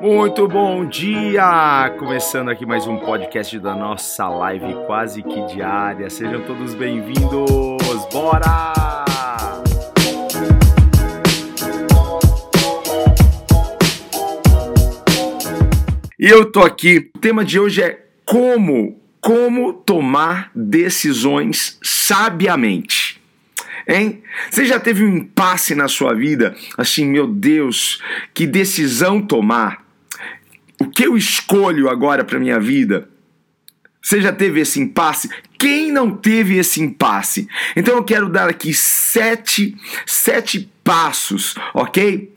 Muito bom dia! Começando aqui mais um podcast da nossa live quase que diária. Sejam todos bem-vindos! Bora! E eu tô aqui. O tema de hoje é como, como tomar decisões sabiamente. Hein? Você já teve um impasse na sua vida? Assim, meu Deus, que decisão tomar? o que eu escolho agora para minha vida? Você já teve esse impasse? Quem não teve esse impasse? Então eu quero dar aqui sete, sete passos, ok?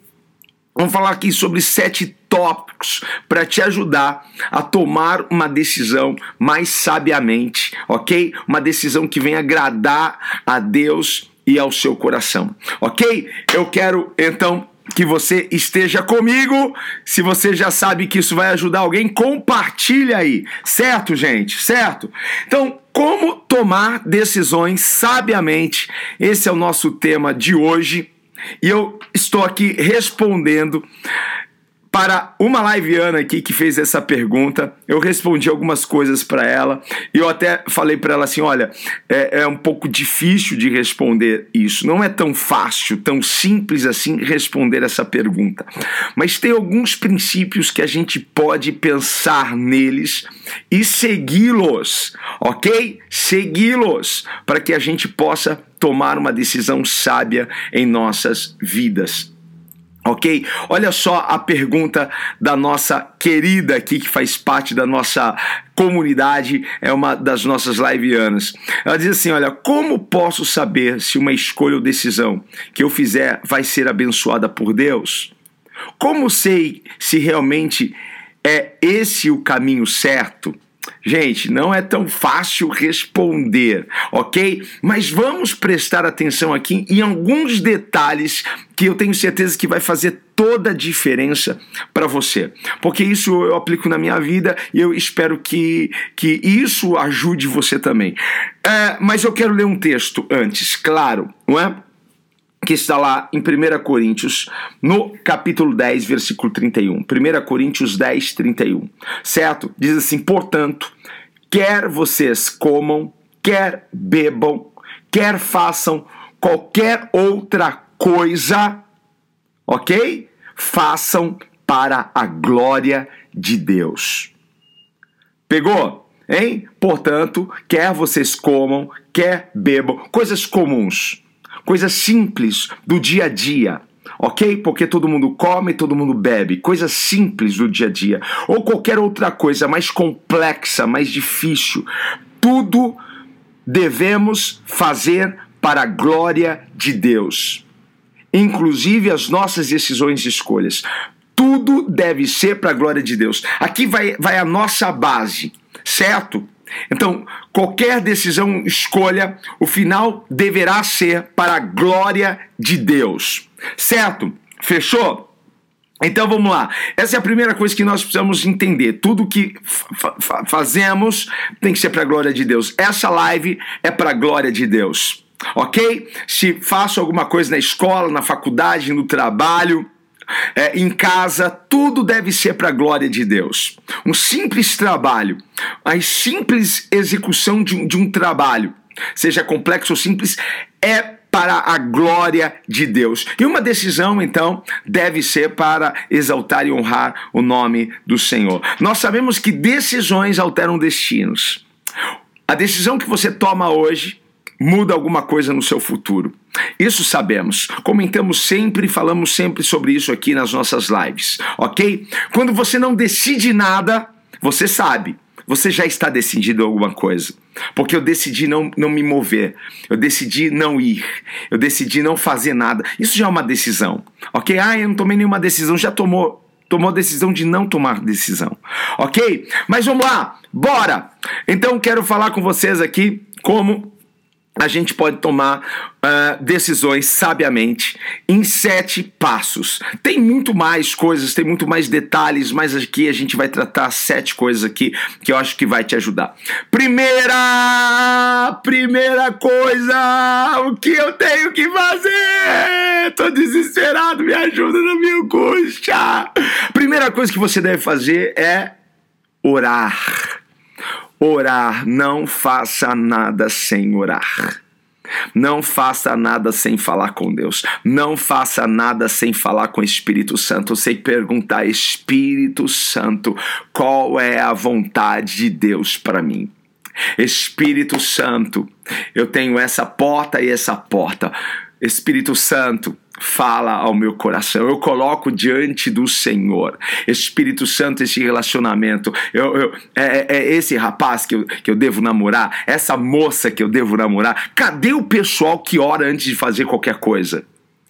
Vamos falar aqui sobre sete tópicos para te ajudar a tomar uma decisão mais sabiamente, ok? Uma decisão que venha agradar a Deus e ao seu coração, ok? Eu quero então que você esteja comigo. Se você já sabe que isso vai ajudar alguém, compartilha aí. Certo, gente? Certo? Então, como tomar decisões sabiamente? Esse é o nosso tema de hoje. E eu estou aqui respondendo para uma liveana aqui que fez essa pergunta, eu respondi algumas coisas para ela e eu até falei para ela assim: olha, é, é, um pouco difícil de responder isso, não é tão fácil, tão simples assim responder essa pergunta, mas tem alguns princípios que a gente pode pensar neles e segui-los, ok? Segui-los para que a gente possa tomar uma decisão sábia em nossas vidas. Ok? Olha só a pergunta da nossa querida aqui, que faz parte da nossa comunidade, é uma das nossas liveanas. Ela diz assim: Olha, como posso saber se uma escolha ou decisão que eu fizer vai ser abençoada por Deus? Como sei se realmente é esse o caminho certo? Gente, não é tão fácil responder, ok? Mas vamos prestar atenção aqui em alguns detalhes que eu tenho certeza que vai fazer toda a diferença para você. Porque isso eu aplico na minha vida e eu espero que, que isso ajude você também. É, mas eu quero ler um texto antes, claro, não é? Que está lá em 1 Coríntios, no capítulo 10, versículo 31. 1 Coríntios 10, 31. Certo? Diz assim: portanto, quer vocês comam, quer bebam, quer façam qualquer outra coisa, ok? Façam para a glória de Deus. Pegou? Hein? Portanto, quer vocês comam, quer bebam, coisas comuns coisas simples do dia a dia. Ok? Porque todo mundo come, todo mundo bebe. Coisas simples do dia a dia. Ou qualquer outra coisa mais complexa, mais difícil. Tudo devemos fazer para a glória de Deus. Inclusive as nossas decisões e escolhas. Tudo deve ser para a glória de Deus. Aqui vai, vai a nossa base, certo? Então, qualquer decisão, escolha, o final deverá ser para a glória de Deus. Certo? Fechou? Então vamos lá. Essa é a primeira coisa que nós precisamos entender. Tudo que fa fazemos tem que ser para a glória de Deus. Essa live é para a glória de Deus. Ok? Se faço alguma coisa na escola, na faculdade, no trabalho, é, em casa, tudo deve ser para a glória de Deus. Um simples trabalho, a simples execução de um, de um trabalho, seja complexo ou simples, é para a glória de Deus. E uma decisão, então, deve ser para exaltar e honrar o nome do Senhor. Nós sabemos que decisões alteram destinos. A decisão que você toma hoje muda alguma coisa no seu futuro. Isso sabemos. Comentamos sempre, falamos sempre sobre isso aqui nas nossas lives, ok? Quando você não decide nada, você sabe. Você já está decidido alguma coisa. Porque eu decidi não, não me mover. Eu decidi não ir. Eu decidi não fazer nada. Isso já é uma decisão. Ok? Ah, eu não tomei nenhuma decisão. Já tomou tomou a decisão de não tomar decisão. Ok? Mas vamos lá, bora! Então quero falar com vocês aqui como a gente pode tomar uh, decisões sabiamente em sete passos. Tem muito mais coisas, tem muito mais detalhes, mas aqui a gente vai tratar sete coisas aqui que eu acho que vai te ajudar. Primeira, primeira coisa, o que eu tenho que fazer? Tô desesperado, me ajuda na minha angústia. Primeira coisa que você deve fazer é orar orar, não faça nada sem orar. Não faça nada sem falar com Deus. Não faça nada sem falar com o Espírito Santo. Sem perguntar, Espírito Santo, qual é a vontade de Deus para mim? Espírito Santo, eu tenho essa porta e essa porta. Espírito Santo, fala ao meu coração. Eu coloco diante do Senhor. Espírito Santo, esse relacionamento. Eu, eu é, é, é, esse rapaz que eu, que eu devo namorar, essa moça que eu devo namorar. Cadê o pessoal que ora antes de fazer qualquer coisa?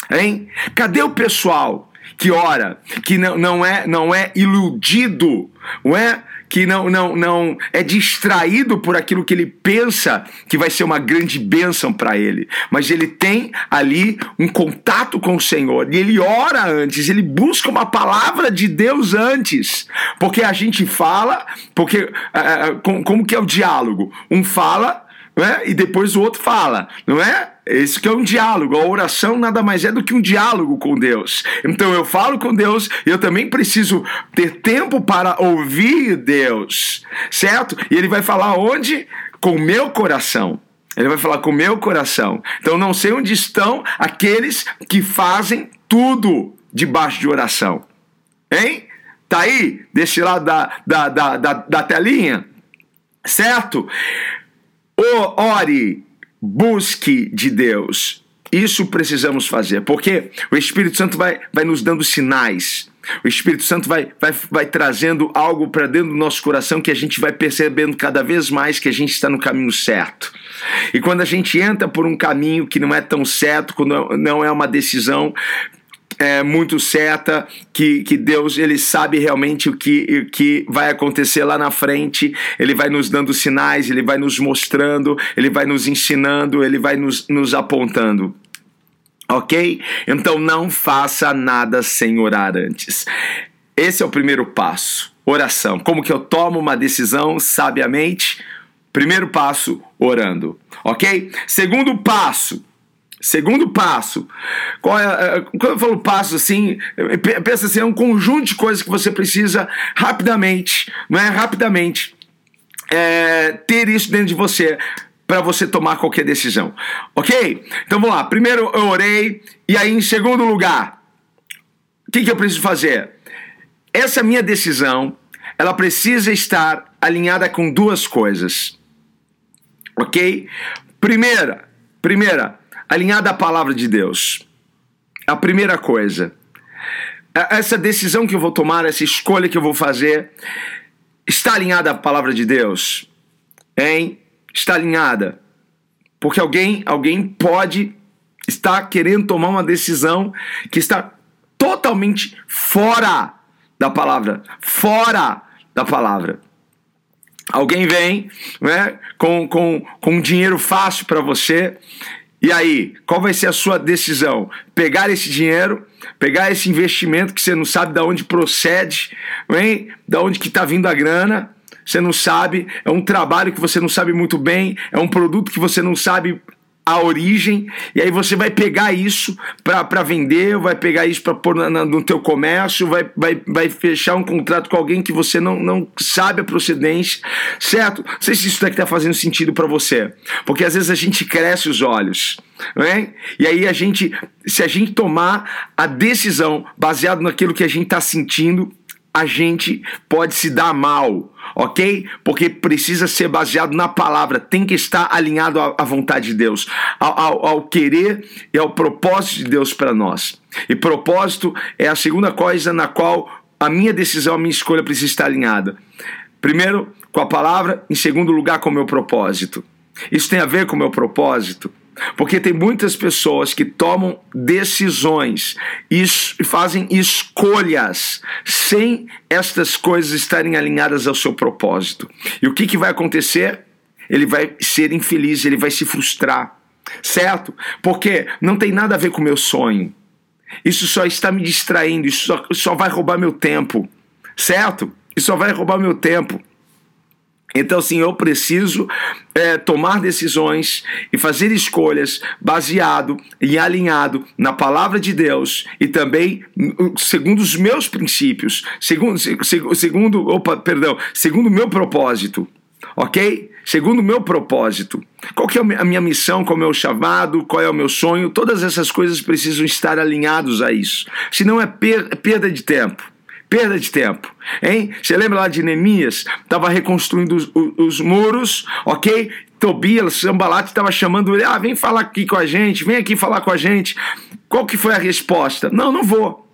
Hein? Cadê o pessoal que ora, que não, não, é, não é iludido, não é? Que não, não, não é distraído por aquilo que ele pensa que vai ser uma grande bênção para ele, mas ele tem ali um contato com o Senhor. E ele ora antes, ele busca uma palavra de Deus antes, porque a gente fala, porque uh, como, como que é o diálogo? Um fala né, e depois o outro fala, não é? Isso que é um diálogo. A oração nada mais é do que um diálogo com Deus. Então eu falo com Deus, eu também preciso ter tempo para ouvir Deus, certo? E ele vai falar onde? Com o meu coração. Ele vai falar com o meu coração. Então não sei onde estão aqueles que fazem tudo debaixo de oração. Hein? Tá aí, desse lado da, da, da, da, da telinha? Certo? Ore busque de Deus. Isso precisamos fazer, porque o Espírito Santo vai, vai nos dando sinais. O Espírito Santo vai, vai, vai trazendo algo para dentro do nosso coração que a gente vai percebendo cada vez mais que a gente está no caminho certo. E quando a gente entra por um caminho que não é tão certo, quando não é uma decisão é, muito certa, que, que Deus ele sabe realmente o que, o que vai acontecer lá na frente, ele vai nos dando sinais, ele vai nos mostrando, ele vai nos ensinando, ele vai nos, nos apontando. Ok? Então não faça nada sem orar antes. Esse é o primeiro passo, oração. Como que eu tomo uma decisão sabiamente? Primeiro passo, orando. Ok? Segundo passo, Segundo passo, qual é, é, quando eu falo passo assim, pensa assim, é um conjunto de coisas que você precisa rapidamente, não é rapidamente, é, ter isso dentro de você para você tomar qualquer decisão, ok? Então vamos lá. Primeiro eu orei e aí em segundo lugar, o que, que eu preciso fazer? Essa minha decisão, ela precisa estar alinhada com duas coisas, ok? Primeira, primeira alinhada à palavra de Deus. A primeira coisa. Essa decisão que eu vou tomar, essa escolha que eu vou fazer, está alinhada à palavra de Deus? Hein? Está alinhada. Porque alguém, alguém pode estar querendo tomar uma decisão que está totalmente fora da palavra, fora da palavra. Alguém vem né, com, com, com dinheiro fácil para você e aí, qual vai ser a sua decisão? Pegar esse dinheiro, pegar esse investimento que você não sabe de onde procede, hein? da onde que está vindo a grana, você não sabe, é um trabalho que você não sabe muito bem, é um produto que você não sabe a origem, e aí você vai pegar isso para vender, vai pegar isso para pôr na, no teu comércio, vai, vai, vai fechar um contrato com alguém que você não, não sabe a procedência, certo? Não sei se isso daqui está fazendo sentido para você, porque às vezes a gente cresce os olhos, né? e aí a gente, se a gente tomar a decisão baseado naquilo que a gente está sentindo, a gente pode se dar mal, ok? Porque precisa ser baseado na palavra, tem que estar alinhado à, vontade de Deus, ao, ao, ao querer e ao propósito de Deus para nós. E propósito é a segunda coisa na qual a minha decisão, a minha escolha precisa estar alinhada. Primeiro, com a palavra, em segundo lugar, com o meu propósito. Isso tem a ver com o meu propósito. Porque tem muitas pessoas que tomam decisões e fazem escolhas sem estas coisas estarem alinhadas ao seu propósito. E o que, que vai acontecer? Ele vai ser infeliz, ele vai se frustrar. certo? Porque não tem nada a ver com o meu sonho. Isso só está me distraindo, isso só, só vai roubar meu tempo, certo? Isso só vai roubar meu tempo. Então, assim, eu preciso é, tomar decisões e fazer escolhas baseado e alinhado na palavra de Deus e também segundo os meus princípios, segundo, segundo, opa, perdão, segundo o meu propósito, ok? Segundo o meu propósito. Qual que é a minha missão, qual é o meu chamado, qual é o meu sonho? Todas essas coisas precisam estar alinhados a isso. Senão é perda de tempo. Perda de tempo, hein? Você lembra lá de Neemias? Estava reconstruindo os, os, os, muros, ok? Tobias, Sambalate estava chamando ele, ah, vem falar aqui com a gente, vem aqui falar com a gente. Qual que foi a resposta? Não, não vou,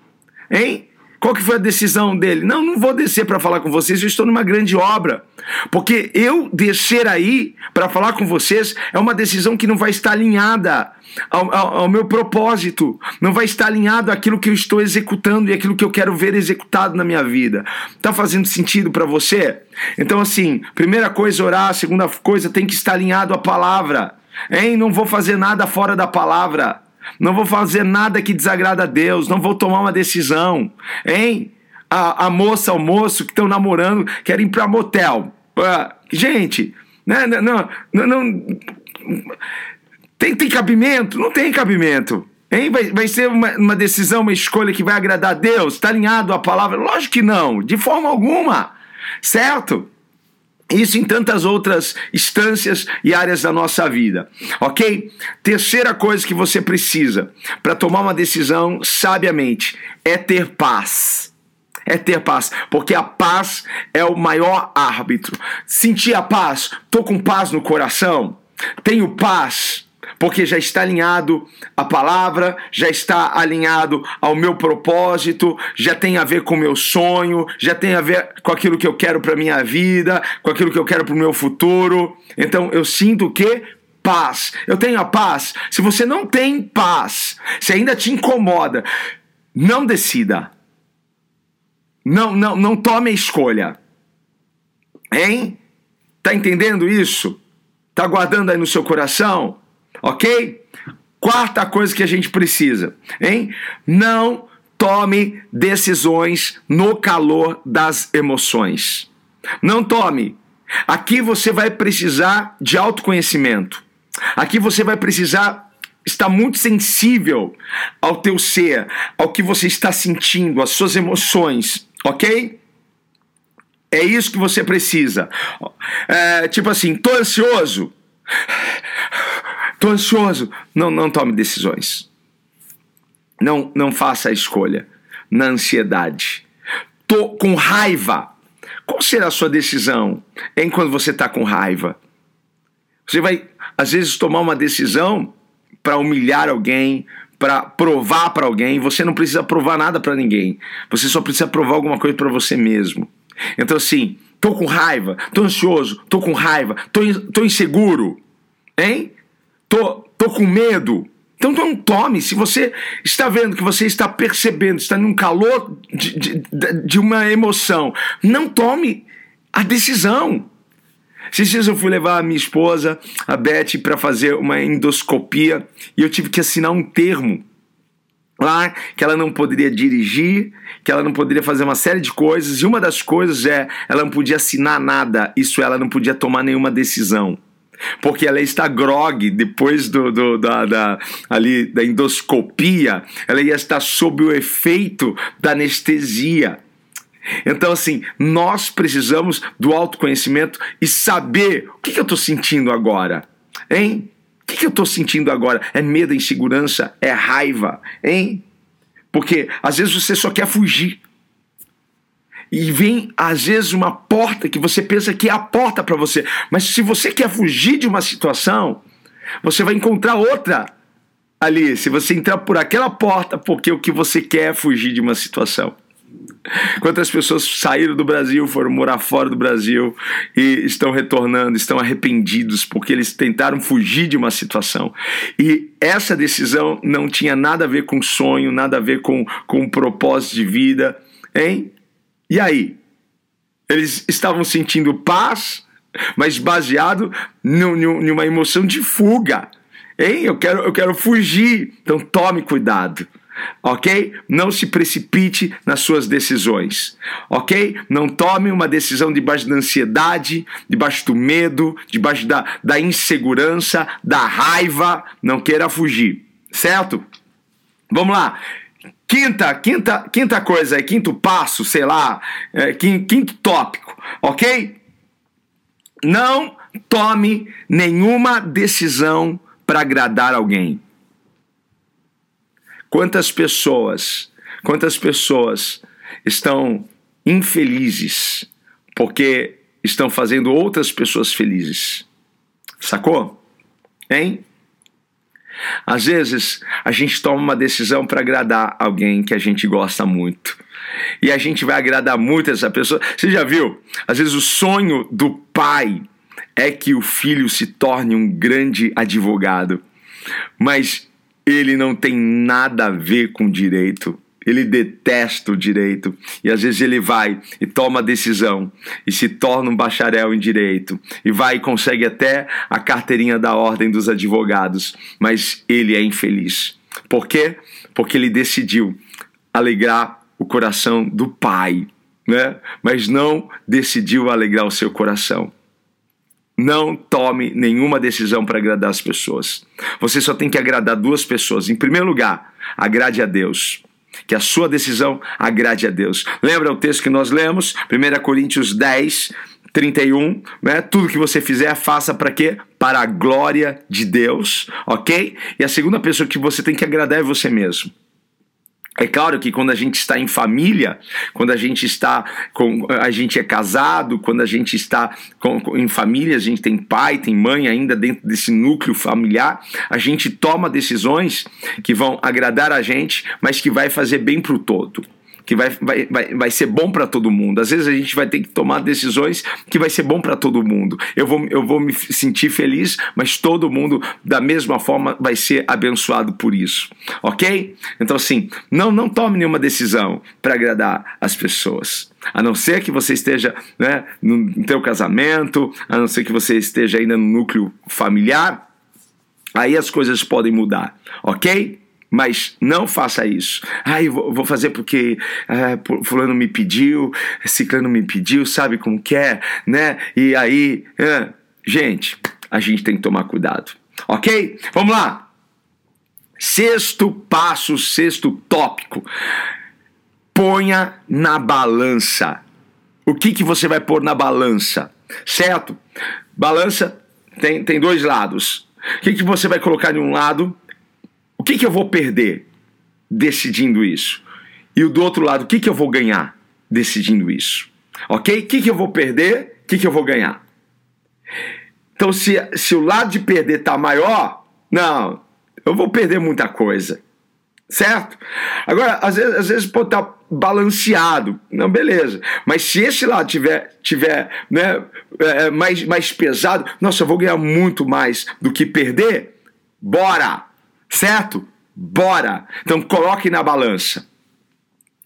hein? Qual que foi a decisão dele? Não, não vou descer para falar com vocês, eu estou numa grande obra. Porque eu descer aí para falar com vocês é uma decisão que não vai estar alinhada ao, ao, ao, meu propósito, não vai estar alinhado àquilo que eu estou executando e aquilo que eu quero ver executado na minha vida. Tá fazendo sentido para você? Então, assim, primeira coisa, orar, segunda coisa, tem que estar alinhado à palavra. Hein? Não vou fazer nada fora da palavra. Não vou fazer nada que desagrada a Deus, não vou tomar uma decisão, hein? A, a moça, o moço que estão namorando querem ir para motel. Uh, gente, né, não, não, não, não tem, tem cabimento? Não tem cabimento. Hein? Vai, vai ser uma, uma decisão, uma escolha que vai agradar a Deus? Está alinhado à palavra? Lógico que não, de forma alguma. Certo? Isso em tantas outras instâncias e áreas da nossa vida, ok? Terceira coisa que você precisa para tomar uma decisão sabiamente é ter paz. É ter paz, porque a paz é o maior árbitro. Sentir a paz, tô com paz no coração, tenho paz, porque já está alinhado à palavra, já está alinhado ao meu propósito, já tem a ver com o meu sonho, já tem a ver com aquilo que eu quero para minha vida, com aquilo que eu quero para o meu futuro. Então eu sinto que paz. Eu tenho a paz. Se você não tem paz, se ainda te incomoda, não decida. Não, não, não tome a escolha. Hein? Tá entendendo isso? Tá guardando aí no seu coração? Ok? Quarta coisa que a gente precisa, hein? Não tome decisões no calor das emoções. Não tome. Aqui você vai precisar de autoconhecimento. Aqui você vai precisar estar muito sensível ao teu ser, ao que você está sentindo, às suas emoções, ok? É isso que você precisa. É, tipo assim, tô ansioso. Estou ansioso. Não, não tome decisões. Não, não faça a escolha na ansiedade. Tô com raiva. Qual será a sua decisão em quando você está com raiva? Você vai, às vezes, tomar uma decisão para humilhar alguém, para provar para alguém. Você não precisa provar nada para ninguém. Você só precisa provar alguma coisa para você mesmo. Então, assim, tô com raiva, tô ansioso, tô com raiva, tô, tô inseguro. Hein? Tô, tô com medo. Então não tome. Se você está vendo que você está percebendo, está num calor de, de, de uma emoção, não tome a decisão. Dias eu fui levar a minha esposa, a Beth, para fazer uma endoscopia e eu tive que assinar um termo lá que ela não poderia dirigir, que ela não poderia fazer uma série de coisas e uma das coisas é ela não podia assinar nada, isso ela não podia tomar nenhuma decisão porque ela está grog depois do, do, da, da, ali, da endoscopia, ela ia estar sob o efeito da anestesia. Então, assim, nós precisamos do autoconhecimento e saber o que, que eu estou sentindo agora, hein? O que, que eu estou sentindo agora? É medo, é insegurança? É raiva, hein? Porque às vezes você só quer fugir e vem às vezes uma porta que você pensa que é a porta para você, mas se você quer fugir de uma situação, você vai encontrar outra ali. Se você entrar por aquela porta, porque o que você quer é fugir de uma situação. Quantas pessoas saíram do Brasil, foram morar fora do Brasil e estão retornando, estão arrependidos porque eles tentaram fugir de uma situação. E essa decisão não tinha nada a ver com sonho, nada a ver com, com um propósito de vida, hein? E aí? Eles estavam sentindo paz, mas baseado numa emoção de fuga. Hein? Eu quero, eu quero fugir. Então tome cuidado. Ok? Não se precipite nas suas decisões. Ok? Não tome uma decisão debaixo da ansiedade, debaixo do medo, debaixo da, da insegurança, da raiva. Não queira fugir. Certo? Vamos lá. Quinta, quinta, quinta coisa, quinto passo, sei lá, é, quinto tópico, ok? Não tome nenhuma decisão para agradar alguém. Quantas pessoas, quantas pessoas estão infelizes porque estão fazendo outras pessoas felizes? Sacou? Hein? Às vezes a gente toma uma decisão para agradar alguém que a gente gosta muito. E a gente vai agradar muito essa pessoa. Você já viu? Às vezes o sonho do pai é que o filho se torne um grande advogado, mas ele não tem nada a ver com direito. Ele detesta o direito e às vezes ele vai e toma decisão e se torna um bacharel em direito e vai e consegue até a carteirinha da ordem dos advogados, mas ele é infeliz. Por quê? Porque ele decidiu alegrar o coração do pai, né? Mas não decidiu alegrar o seu coração. Não tome nenhuma decisão para agradar as pessoas. Você só tem que agradar duas pessoas. Em primeiro lugar, agrade a Deus. Que a sua decisão agrade a Deus. Lembra o texto que nós lemos? 1 Coríntios 10, 31, né? Tudo que você fizer, faça para quê? Para a glória de Deus, ok? E a segunda pessoa que você tem que agradar é você mesmo. É claro que quando a gente está em família, quando a gente está com a gente é casado, quando a gente está com, em família, a gente tem pai, tem mãe ainda dentro desse núcleo familiar, a gente toma decisões que vão agradar a gente, mas que vai fazer bem para o todo que vai, vai, vai, vai ser bom para todo mundo. Às vezes a gente vai ter que tomar decisões que vai ser bom para todo mundo. Eu vou, eu vou me sentir feliz, mas todo mundo, da mesma forma, vai ser abençoado por isso. Ok? Então, assim, não, não tome nenhuma decisão para agradar as pessoas. A não ser que você esteja né, no, teu casamento, a não ser que você esteja ainda no núcleo familiar, aí as coisas podem mudar, ok? Mas não faça isso. Ah, eu vou fazer porque ah, fulano me pediu, ciclano me pediu, sabe como que é, né? E aí, gente, a gente tem que tomar cuidado. Ok? Vamos lá. Sexto passo, sexto tópico. Ponha na balança. O que, que você vai pôr na balança? Certo? Balança tem, tem dois lados. O que, que você vai colocar de um lado o que, que eu vou perder decidindo isso? E o do outro lado, o que, que eu vou ganhar decidindo isso? Ok? O que, que eu vou perder? O que, que eu vou ganhar? Então, se, se o lado de perder está maior, não, eu vou perder muita coisa. Certo? Agora, às vezes, às vezes pode estar tá balanceado. Não, beleza. Mas se esse lado tiver, tiver né, é, mais, mais pesado, nossa, eu vou ganhar muito mais do que perder. Bora! Certo? Bora! Então coloque na balança.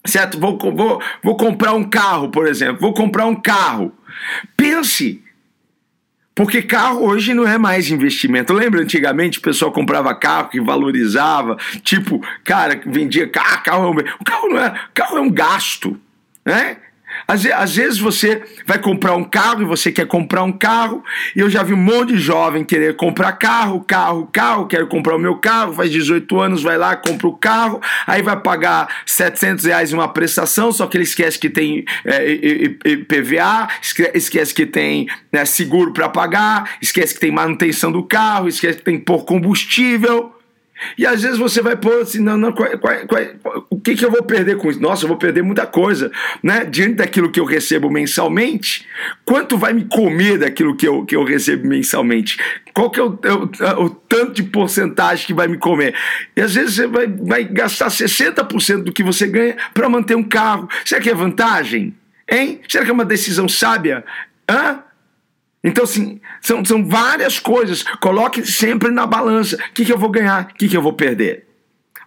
Certo? Vou, vou, vou comprar um carro, por exemplo. Vou comprar um carro. Pense. Porque carro hoje não é mais investimento. Lembra antigamente o pessoal comprava carro que valorizava, tipo, cara, vendia carro, carro é um, carro não é, carro é um gasto, né? Às, às, vezes você vai comprar um carro e você quer comprar um carro, e eu já vi um monte de jovem querer comprar carro, carro, carro, quero comprar o meu carro, faz 18 anos, vai lá, compra o carro, aí vai pagar 700 reais uma prestação, só que ele esquece que tem é, esquece que tem né, seguro para pagar, esquece que tem manutenção do carro, esquece que tem por combustível. E às vezes você vai pôr assim, não, não, qual, qual, qual, o que, que eu vou perder com isso? Nossa, eu vou perder muita coisa, né? Diante daquilo que eu recebo mensalmente, quanto vai me comer daquilo que eu, que eu recebo mensalmente? Qual que é o, o, o tanto de porcentagem que vai me comer? E às vezes você vai, vai gastar 60% do que você ganha para manter um carro. Será que é vantagem? Hein? Será que é uma decisão sábia? Hã? Então, assim, são, são várias coisas. Coloque sempre na balança. O que, que eu vou ganhar? O que, que eu vou perder?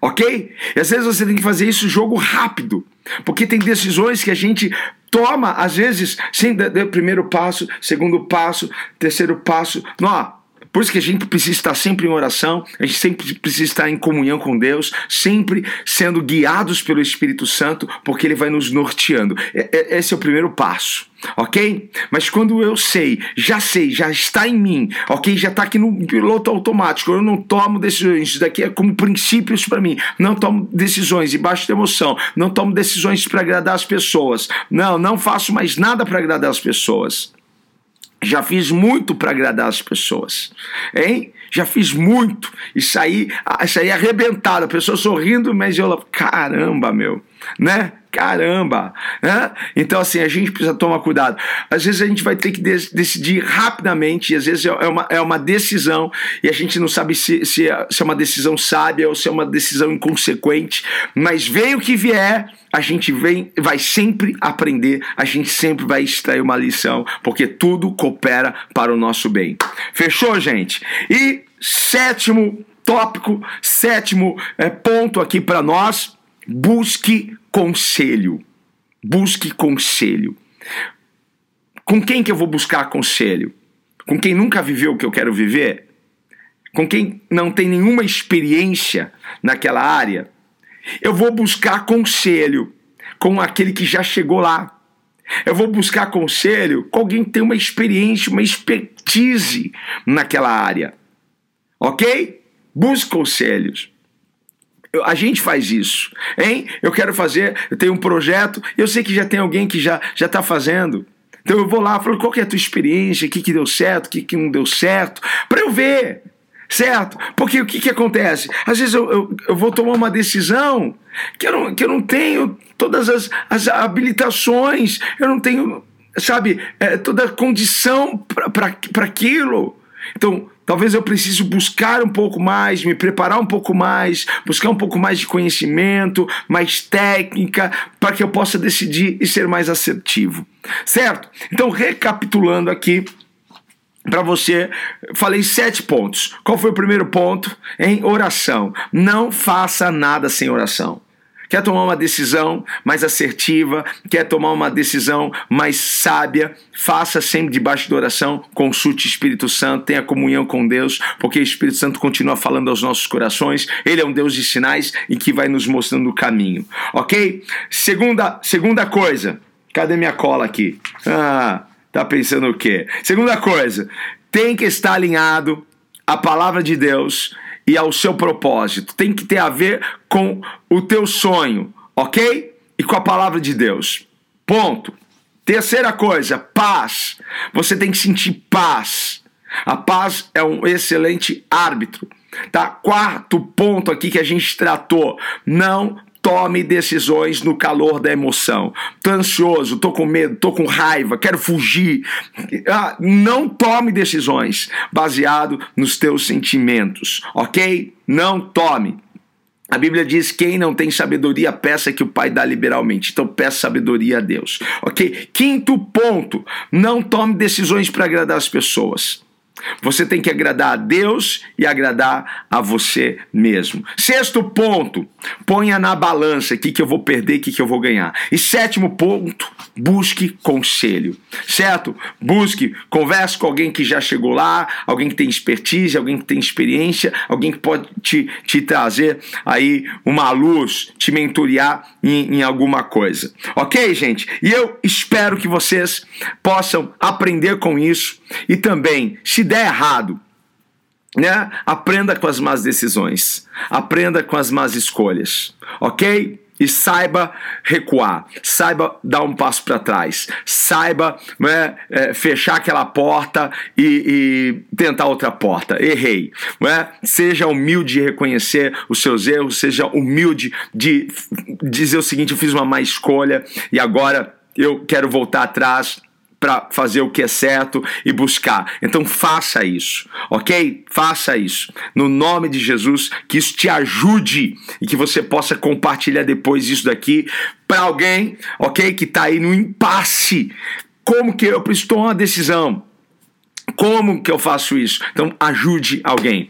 Ok? E às vezes você tem que fazer isso jogo rápido. Porque tem decisões que a gente toma, às vezes, sem dar primeiro passo, segundo passo, terceiro passo. Não, Por isso que a gente precisa estar sempre em oração, a gente sempre precisa estar em comunhão com Deus, sempre sendo guiados pelo Espírito Santo, porque ele vai nos norteando. Esse é o primeiro passo ok? Mas quando eu sei, já sei, já está em mim, ok? Já está aqui no piloto automático, eu não tomo decisões, isso daqui é como princípios para mim. Não tomo decisões debaixo de emoção, não tomo decisões para agradar as pessoas. Não, não faço mais nada para agradar as pessoas. Já fiz muito para agradar as pessoas, hein? Já fiz muito e saí, saí arrebentado, a pessoa sorrindo, mas eu, caramba, meu, né? Caramba! Né? Então, assim, a gente precisa tomar cuidado. Às vezes a gente vai ter que decidir rapidamente, e às vezes é uma, é uma decisão, e a gente não sabe se, se, é, se é uma decisão sábia ou se é uma decisão inconsequente, mas vem o que vier, a gente vem, vai sempre aprender, a gente sempre vai extrair uma lição, porque tudo coopera para o nosso bem. Fechou, gente? E sétimo tópico, sétimo é, ponto aqui para nós Busque conselho. Busque conselho. Com quem que eu vou buscar conselho? Com quem nunca viveu o que eu quero viver? Com quem não tem nenhuma experiência naquela área? Eu vou buscar conselho com aquele que já chegou lá. Eu vou buscar conselho com alguém que tem uma experiência, uma expertise naquela área. Ok? Busque conselhos a gente faz isso, hein? Eu quero fazer, eu tenho um projeto, eu sei que já tem alguém que já já está fazendo. Então eu vou lá, falo qual que é a tua experiência, o que, que deu certo, o que, que não deu certo, para eu ver, certo? Porque o que, que acontece? Às vezes eu, eu, eu, vou tomar uma decisão que eu não, que eu não tenho todas as, as habilitações, eu não tenho, sabe, é, toda a condição para aquilo. Então, talvez eu precise buscar um pouco mais, me preparar um pouco mais, buscar um pouco mais de conhecimento, mais técnica, para que eu possa decidir e ser mais assertivo. Certo? Então, recapitulando aqui, para você, falei sete pontos. Qual foi o primeiro ponto? Em oração. Não faça nada sem oração quer tomar uma decisão mais assertiva, quer tomar uma decisão mais sábia, faça sempre debaixo de oração, consulte o Espírito Santo, tenha comunhão com Deus, porque o Espírito Santo continua falando aos nossos corações, ele é um Deus de sinais e que vai nos mostrando o caminho, ok? Segunda, segunda coisa, cadê minha cola aqui? Ah, tá pensando o quê? Segunda coisa, tem que estar alinhado a palavra de Deus e ao seu propósito. Tem que ter a ver com o teu sonho, ok? E com a palavra de Deus. Ponto. Terceira coisa, paz. Você tem que sentir paz. A paz é um excelente árbitro. Tá? Quarto ponto aqui que a gente tratou: não tome decisões no calor da emoção. Tô ansioso, tô com medo, tô com raiva, quero fugir. Ah, não tome decisões baseado nos teus sentimentos, ok? Não tome. A Bíblia diz: quem não tem sabedoria, peça que o Pai dá liberalmente. Então, peça sabedoria a Deus. Ok? Quinto ponto: não tome decisões para agradar as pessoas. Você tem que agradar a Deus e agradar a você mesmo. Sexto ponto, ponha na balança o que, que eu vou perder e o que, que eu vou ganhar. E sétimo ponto, busque conselho, certo? Busque, converse com alguém que já chegou lá, alguém que tem expertise, alguém que tem experiência, alguém que pode te, te trazer aí uma luz, te mentorear em, em alguma coisa. Ok, gente? E eu espero que vocês possam aprender com isso e também, se der errado, né? Aprenda com as más decisões, aprenda com as más escolhas, ok? E saiba recuar, saiba dar um passo para trás, saiba né, é, fechar aquela porta e, e, tentar outra porta. Errei. Né? Seja humilde de reconhecer os seus erros, seja humilde de dizer o seguinte: eu fiz uma má escolha e agora eu quero voltar atrás para fazer o que é certo e buscar. Então faça isso, ok? Faça isso. No nome de Jesus, que isso te ajude e que você possa compartilhar depois isso daqui para alguém, ok? Que está aí no impasse. Como que eu preciso tomar uma decisão? Como que eu faço isso? Então ajude alguém.